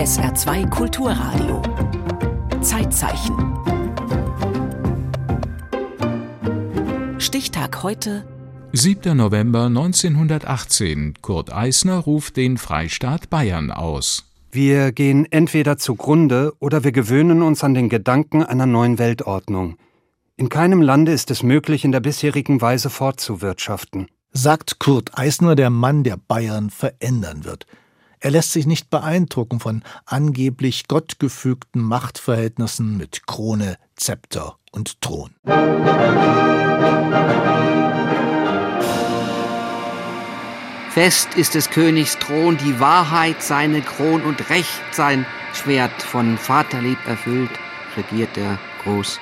SR2 Kulturradio. Zeitzeichen. Stichtag heute. 7. November 1918. Kurt Eisner ruft den Freistaat Bayern aus. Wir gehen entweder zugrunde oder wir gewöhnen uns an den Gedanken einer neuen Weltordnung. In keinem Lande ist es möglich, in der bisherigen Weise fortzuwirtschaften. Sagt Kurt Eisner, der Mann, der Bayern verändern wird. Er lässt sich nicht beeindrucken von angeblich gottgefügten Machtverhältnissen mit Krone, Zepter und Thron. Fest ist des Königs Thron, die Wahrheit seine Kron und Recht sein Schwert von Vaterlieb erfüllt, regiert er groß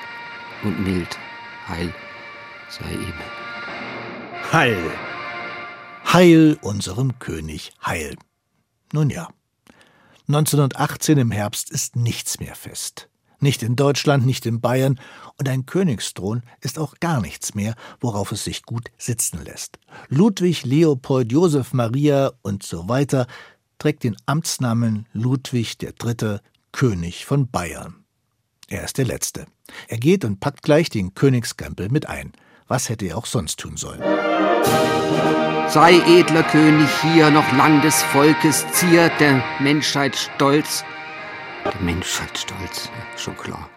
und mild. Heil sei ihm. Heil! Heil unserem König, Heil. Nun ja. 1918 im Herbst ist nichts mehr fest. Nicht in Deutschland, nicht in Bayern, und ein Königsthron ist auch gar nichts mehr, worauf es sich gut sitzen lässt. Ludwig, Leopold, Josef Maria und so weiter trägt den Amtsnamen Ludwig III., König von Bayern. Er ist der Letzte. Er geht und packt gleich den Königskrempel mit ein. Was hätte er auch sonst tun sollen? Sei edler König hier noch lang des Volkes Zier, der Menschheit Stolz. Der Menschheit Stolz, schon klar.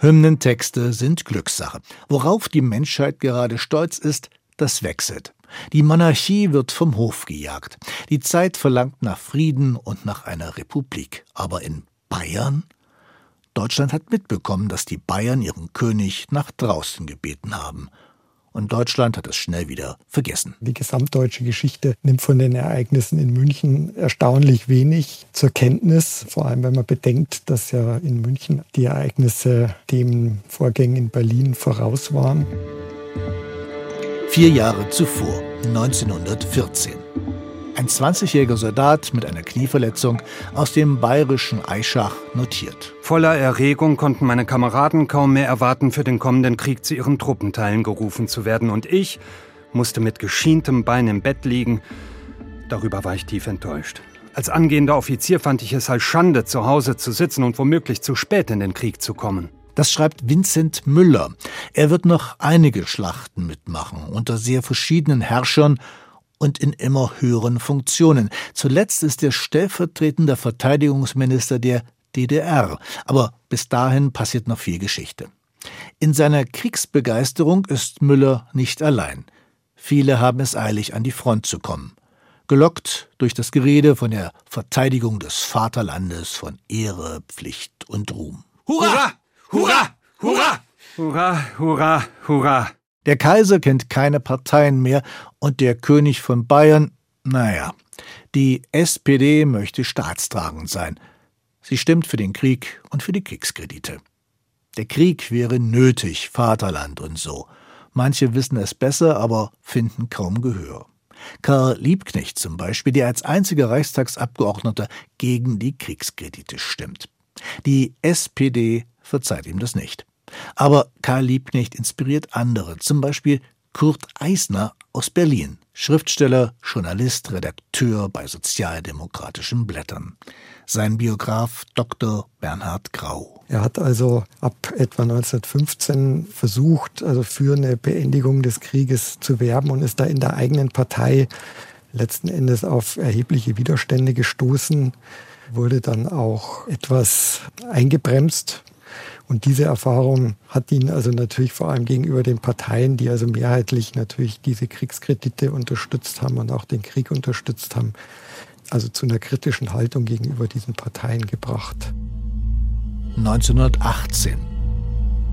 Hymnentexte sind Glückssache. Worauf die Menschheit gerade stolz ist, das wechselt. Die Monarchie wird vom Hof gejagt. Die Zeit verlangt nach Frieden und nach einer Republik. Aber in Bayern? Deutschland hat mitbekommen, dass die Bayern ihren König nach draußen gebeten haben und Deutschland hat es schnell wieder vergessen. Die gesamtdeutsche Geschichte nimmt von den Ereignissen in München erstaunlich wenig zur Kenntnis, vor allem wenn man bedenkt, dass ja in München die Ereignisse dem Vorgängen in Berlin voraus waren. Vier Jahre zuvor, 1914. Ein 20-jähriger Soldat mit einer Knieverletzung aus dem bayerischen Aischach notiert. Voller Erregung konnten meine Kameraden kaum mehr erwarten, für den kommenden Krieg zu ihren Truppenteilen gerufen zu werden. Und ich musste mit geschientem Bein im Bett liegen. Darüber war ich tief enttäuscht. Als angehender Offizier fand ich es als Schande, zu Hause zu sitzen und womöglich zu spät in den Krieg zu kommen. Das schreibt Vincent Müller. Er wird noch einige Schlachten mitmachen, unter sehr verschiedenen Herrschern und in immer höheren Funktionen. Zuletzt ist er stellvertretender Verteidigungsminister der DDR, aber bis dahin passiert noch viel Geschichte. In seiner Kriegsbegeisterung ist Müller nicht allein. Viele haben es eilig, an die Front zu kommen. Gelockt durch das Gerede von der Verteidigung des Vaterlandes, von Ehre, Pflicht und Ruhm. Hurra! Hurra! Hurra! Hurra! Hurra! Hurra! Der Kaiser kennt keine Parteien mehr und der König von Bayern, naja, die SPD möchte staatstragend sein. Sie stimmt für den Krieg und für die Kriegskredite. Der Krieg wäre nötig, Vaterland und so. Manche wissen es besser, aber finden kaum Gehör. Karl Liebknecht zum Beispiel, der als einziger Reichstagsabgeordneter gegen die Kriegskredite stimmt. Die SPD verzeiht ihm das nicht. Aber Karl Liebknecht inspiriert andere, zum Beispiel Kurt Eisner aus Berlin, Schriftsteller, Journalist, Redakteur bei sozialdemokratischen Blättern. Sein Biograf Dr. Bernhard Grau. Er hat also ab etwa 1915 versucht, also für eine Beendigung des Krieges zu werben und ist da in der eigenen Partei letzten Endes auf erhebliche Widerstände gestoßen, wurde dann auch etwas eingebremst und diese Erfahrung hat ihn also natürlich vor allem gegenüber den Parteien, die also mehrheitlich natürlich diese Kriegskredite unterstützt haben und auch den Krieg unterstützt haben, also zu einer kritischen Haltung gegenüber diesen Parteien gebracht. 1918.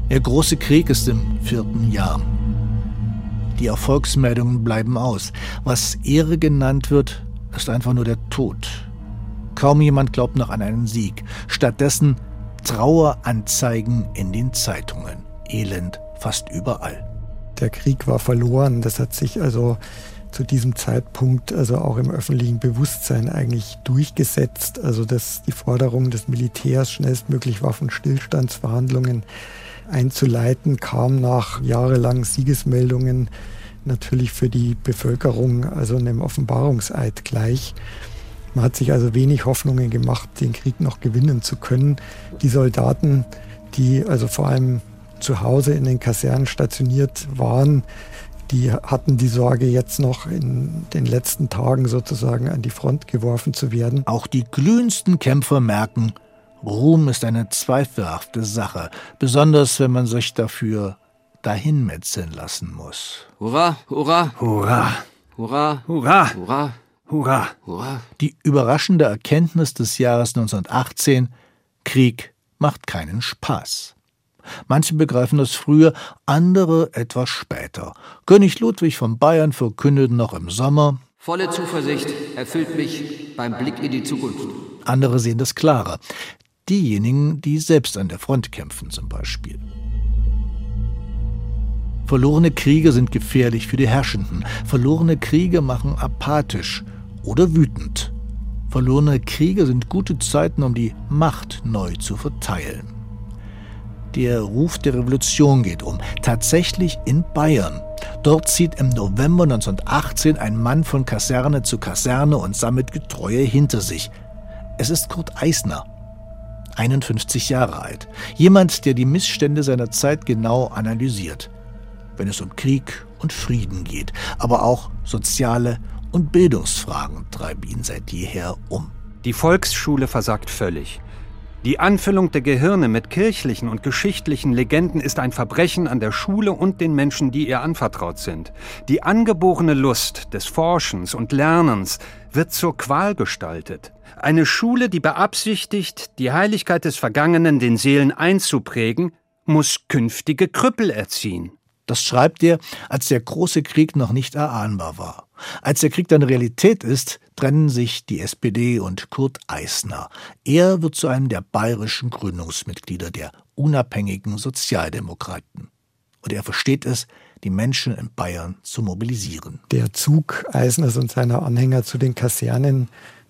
Der große Krieg ist im vierten Jahr. Die Erfolgsmeldungen bleiben aus. Was Ehre genannt wird, ist einfach nur der Tod. Kaum jemand glaubt noch an einen Sieg. Stattdessen Traueranzeigen in den Zeitungen. Elend fast überall. Der Krieg war verloren. Das hat sich also zu diesem Zeitpunkt also auch im öffentlichen Bewusstsein eigentlich durchgesetzt. Also dass die Forderung des Militärs, schnellstmöglich Waffenstillstandsverhandlungen einzuleiten, kam nach jahrelangen Siegesmeldungen natürlich für die Bevölkerung also einem Offenbarungseid gleich. Man hat sich also wenig Hoffnungen gemacht, den Krieg noch gewinnen zu können. Die Soldaten, die also vor allem zu Hause in den Kasernen stationiert waren, die hatten die Sorge, jetzt noch in den letzten Tagen sozusagen an die Front geworfen zu werden. Auch die glühendsten Kämpfer merken, Ruhm ist eine zweifelhafte Sache, besonders wenn man sich dafür dahinmetzeln lassen muss. Hurra, hurra, Hurra! hurra, Hurra! hurra, Hurra! hurra. Die überraschende Erkenntnis des Jahres 1918, Krieg macht keinen Spaß. Manche begreifen das früher, andere etwas später. König Ludwig von Bayern verkündete noch im Sommer, Volle Zuversicht erfüllt mich beim Blick in die Zukunft. andere sehen das klarer. Diejenigen, die selbst an der Front kämpfen zum Beispiel. Verlorene Kriege sind gefährlich für die Herrschenden. Verlorene Kriege machen apathisch oder wütend. Verlorene Kriege sind gute Zeiten, um die Macht neu zu verteilen. Der Ruf der Revolution geht um, tatsächlich in Bayern. Dort zieht im November 1918 ein Mann von Kaserne zu Kaserne und sammelt Getreue hinter sich. Es ist Kurt Eisner, 51 Jahre alt. Jemand, der die Missstände seiner Zeit genau analysiert. Wenn es um Krieg und Frieden geht, aber auch soziale und Bildungsfragen treiben ihn seit jeher um. Die Volksschule versagt völlig. Die Anfüllung der Gehirne mit kirchlichen und geschichtlichen Legenden ist ein Verbrechen an der Schule und den Menschen, die ihr anvertraut sind. Die angeborene Lust des Forschens und Lernens wird zur Qual gestaltet. Eine Schule, die beabsichtigt, die Heiligkeit des Vergangenen den Seelen einzuprägen, muss künftige Krüppel erziehen. Das schreibt er, als der große Krieg noch nicht erahnbar war. Als der Krieg dann Realität ist, trennen sich die SPD und Kurt Eisner. Er wird zu einem der bayerischen Gründungsmitglieder der unabhängigen Sozialdemokraten. Und er versteht es, die Menschen in Bayern zu mobilisieren. Der Zug Eisners und seiner Anhänger zu den Kasernen,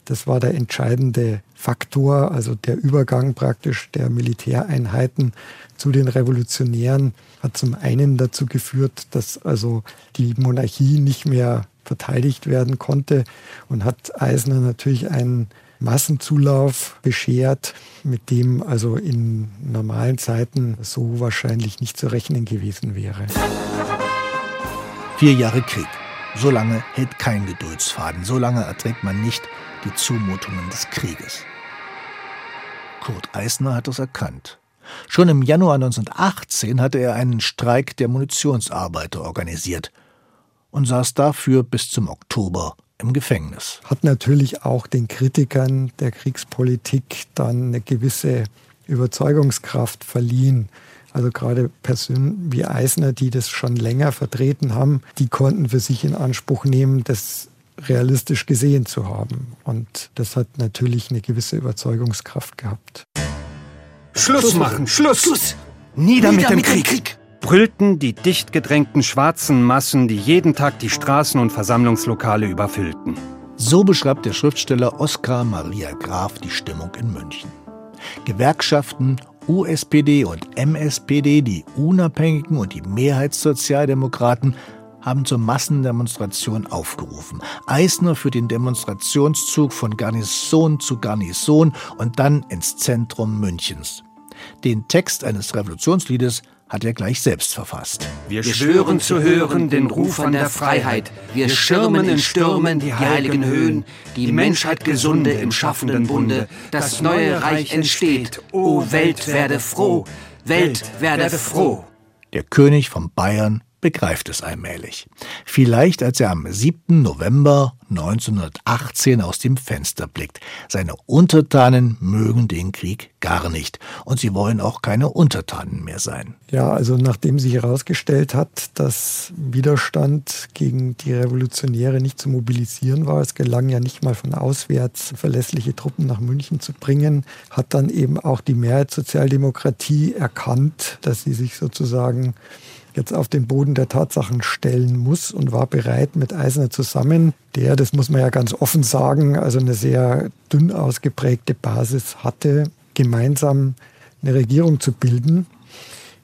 das war der entscheidende Faktor, also der Übergang praktisch der Militäreinheiten zu den Revolutionären hat zum einen dazu geführt, dass also die Monarchie nicht mehr verteidigt werden konnte und hat Eisner natürlich einen Massenzulauf beschert, mit dem also in normalen Zeiten so wahrscheinlich nicht zu rechnen gewesen wäre. Vier Jahre Krieg. So lange hält kein Geduldsfaden, so lange erträgt man nicht die Zumutungen des Krieges. Kurt Eisner hat es erkannt. Schon im Januar 1918 hatte er einen Streik der Munitionsarbeiter organisiert und saß dafür bis zum Oktober im Gefängnis. Hat natürlich auch den Kritikern der Kriegspolitik dann eine gewisse Überzeugungskraft verliehen. Also gerade Personen wie Eisner, die das schon länger vertreten haben, die konnten für sich in Anspruch nehmen, das realistisch gesehen zu haben. Und das hat natürlich eine gewisse Überzeugungskraft gehabt. Schluss machen, Schluss! Nieder, mit dem Krieg! brüllten die dicht gedrängten schwarzen Massen, die jeden Tag die Straßen und Versammlungslokale überfüllten. So beschreibt der Schriftsteller Oskar Maria Graf die Stimmung in München. Gewerkschaften, USPD und MSPD, die Unabhängigen und die Mehrheitssozialdemokraten haben zur Massendemonstration aufgerufen. Eisner für den Demonstrationszug von Garnison zu Garnison und dann ins Zentrum Münchens. Den Text eines Revolutionsliedes hat er gleich selbst verfasst. Wir schwören zu hören den Ruf an der Freiheit. Wir schirmen in Stürmen die heiligen Höhen. Die Menschheit gesunde im schaffenden Bunde. Das neue Reich entsteht. O Welt werde froh. Welt werde froh. Der König von Bayern begreift es allmählich. Vielleicht als er am 7. November 1918 aus dem Fenster blickt. Seine Untertanen mögen den Krieg gar nicht und sie wollen auch keine Untertanen mehr sein. Ja, also nachdem sich herausgestellt hat, dass Widerstand gegen die Revolutionäre nicht zu mobilisieren war, es gelang ja nicht mal von auswärts verlässliche Truppen nach München zu bringen, hat dann eben auch die Mehrheitssozialdemokratie erkannt, dass sie sich sozusagen jetzt auf den Boden der Tatsachen stellen muss und war bereit, mit Eisner zusammen, der, das muss man ja ganz offen sagen, also eine sehr dünn ausgeprägte Basis hatte, gemeinsam eine Regierung zu bilden,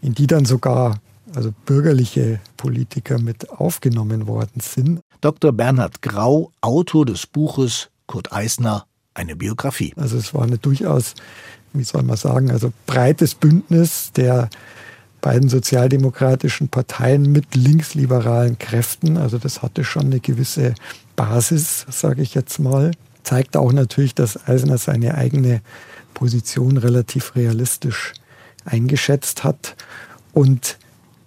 in die dann sogar also bürgerliche Politiker mit aufgenommen worden sind. Dr. Bernhard Grau, Autor des Buches Kurt Eisner eine Biografie. Also es war eine durchaus, wie soll man sagen, also breites Bündnis der beiden sozialdemokratischen Parteien mit linksliberalen Kräften. Also das hatte schon eine gewisse Basis, sage ich jetzt mal. Zeigt auch natürlich, dass Eisner seine eigene Position relativ realistisch eingeschätzt hat. Und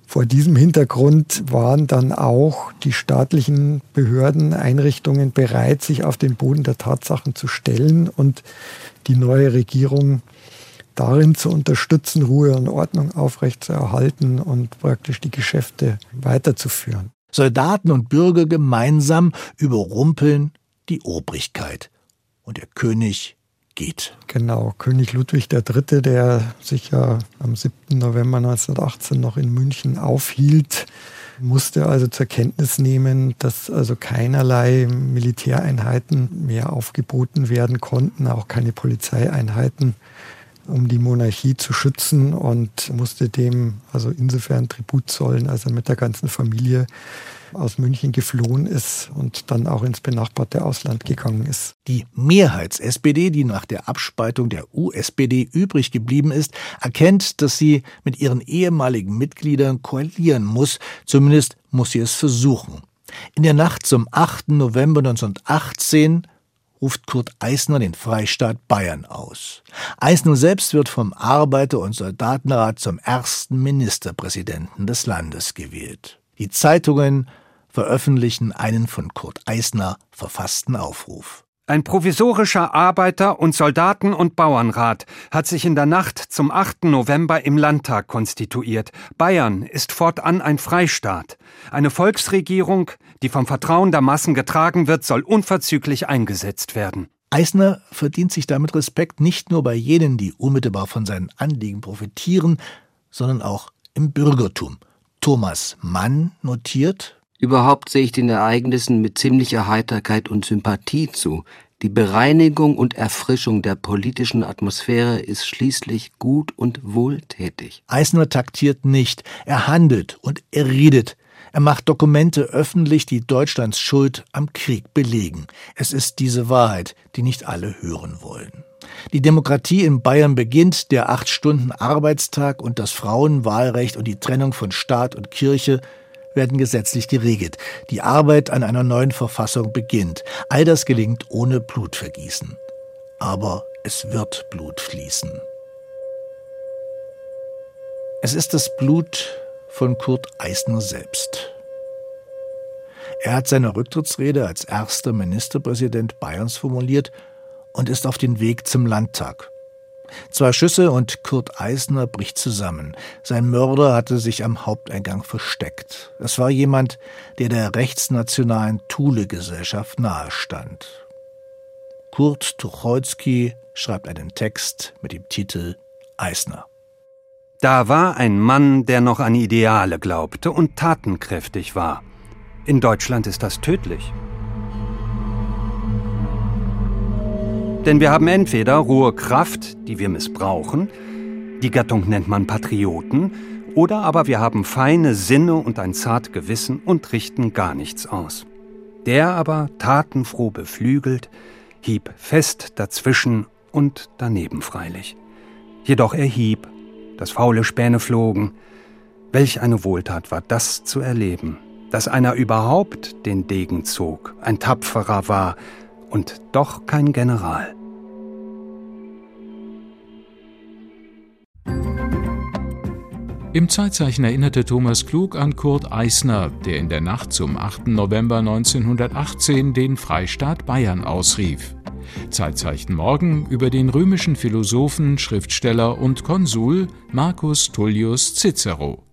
vor diesem Hintergrund waren dann auch die staatlichen Behörden, Einrichtungen bereit, sich auf den Boden der Tatsachen zu stellen und die neue Regierung darin zu unterstützen, Ruhe und Ordnung aufrechtzuerhalten und praktisch die Geschäfte weiterzuführen. Soldaten und Bürger gemeinsam überrumpeln die Obrigkeit. Und der König geht. Genau, König Ludwig III., der sich ja am 7. November 1918 noch in München aufhielt, musste also zur Kenntnis nehmen, dass also keinerlei Militäreinheiten mehr aufgeboten werden konnten, auch keine Polizeieinheiten, um die Monarchie zu schützen und musste dem also insofern Tribut zollen, als er mit der ganzen Familie aus München geflohen ist und dann auch ins benachbarte Ausland gegangen ist. Die Mehrheits-SPD, die nach der Abspaltung der USPD übrig geblieben ist, erkennt, dass sie mit ihren ehemaligen Mitgliedern koalieren muss, zumindest muss sie es versuchen. In der Nacht zum 8. November 1918 ruft Kurt Eisner den Freistaat Bayern aus. Eisner selbst wird vom Arbeiter- und Soldatenrat zum ersten Ministerpräsidenten des Landes gewählt. Die Zeitungen veröffentlichen einen von Kurt Eisner verfassten Aufruf. Ein provisorischer Arbeiter- und Soldaten- und Bauernrat hat sich in der Nacht zum 8. November im Landtag konstituiert. Bayern ist fortan ein Freistaat. Eine Volksregierung, die vom Vertrauen der Massen getragen wird, soll unverzüglich eingesetzt werden. Eisner verdient sich damit Respekt nicht nur bei jenen, die unmittelbar von seinen Anliegen profitieren, sondern auch im Bürgertum. Thomas Mann notiert, Überhaupt sehe ich den Ereignissen mit ziemlicher Heiterkeit und Sympathie zu. Die Bereinigung und Erfrischung der politischen Atmosphäre ist schließlich gut und wohltätig. Eisner taktiert nicht, er handelt und er redet. Er macht Dokumente öffentlich, die Deutschlands Schuld am Krieg belegen. Es ist diese Wahrheit, die nicht alle hören wollen. Die Demokratie in Bayern beginnt, der acht Stunden Arbeitstag und das Frauenwahlrecht und die Trennung von Staat und Kirche werden gesetzlich geregelt. Die Arbeit an einer neuen Verfassung beginnt. All das gelingt ohne Blutvergießen. Aber es wird Blut fließen. Es ist das Blut von Kurt Eisner selbst. Er hat seine Rücktrittsrede als erster Ministerpräsident Bayerns formuliert und ist auf den Weg zum Landtag. Zwei Schüsse und Kurt Eisner bricht zusammen. Sein Mörder hatte sich am Haupteingang versteckt. Es war jemand, der der rechtsnationalen Thule-Gesellschaft nahestand. Kurt Tucholsky schreibt einen Text mit dem Titel Eisner. Da war ein Mann, der noch an Ideale glaubte und tatenkräftig war. In Deutschland ist das tödlich. Denn wir haben entweder rohe Kraft, die wir missbrauchen, die Gattung nennt man Patrioten, oder aber wir haben feine Sinne und ein zart Gewissen und richten gar nichts aus. Der aber, tatenfroh beflügelt, hieb fest dazwischen und daneben freilich. Jedoch er hieb, dass faule Späne flogen. Welch eine Wohltat war das zu erleben, dass einer überhaupt den Degen zog, ein tapferer war und doch kein General. Im Zeitzeichen erinnerte Thomas Klug an Kurt Eisner, der in der Nacht zum 8. November 1918 den Freistaat Bayern ausrief. Zeitzeichen morgen über den römischen Philosophen, Schriftsteller und Konsul Marcus Tullius Cicero.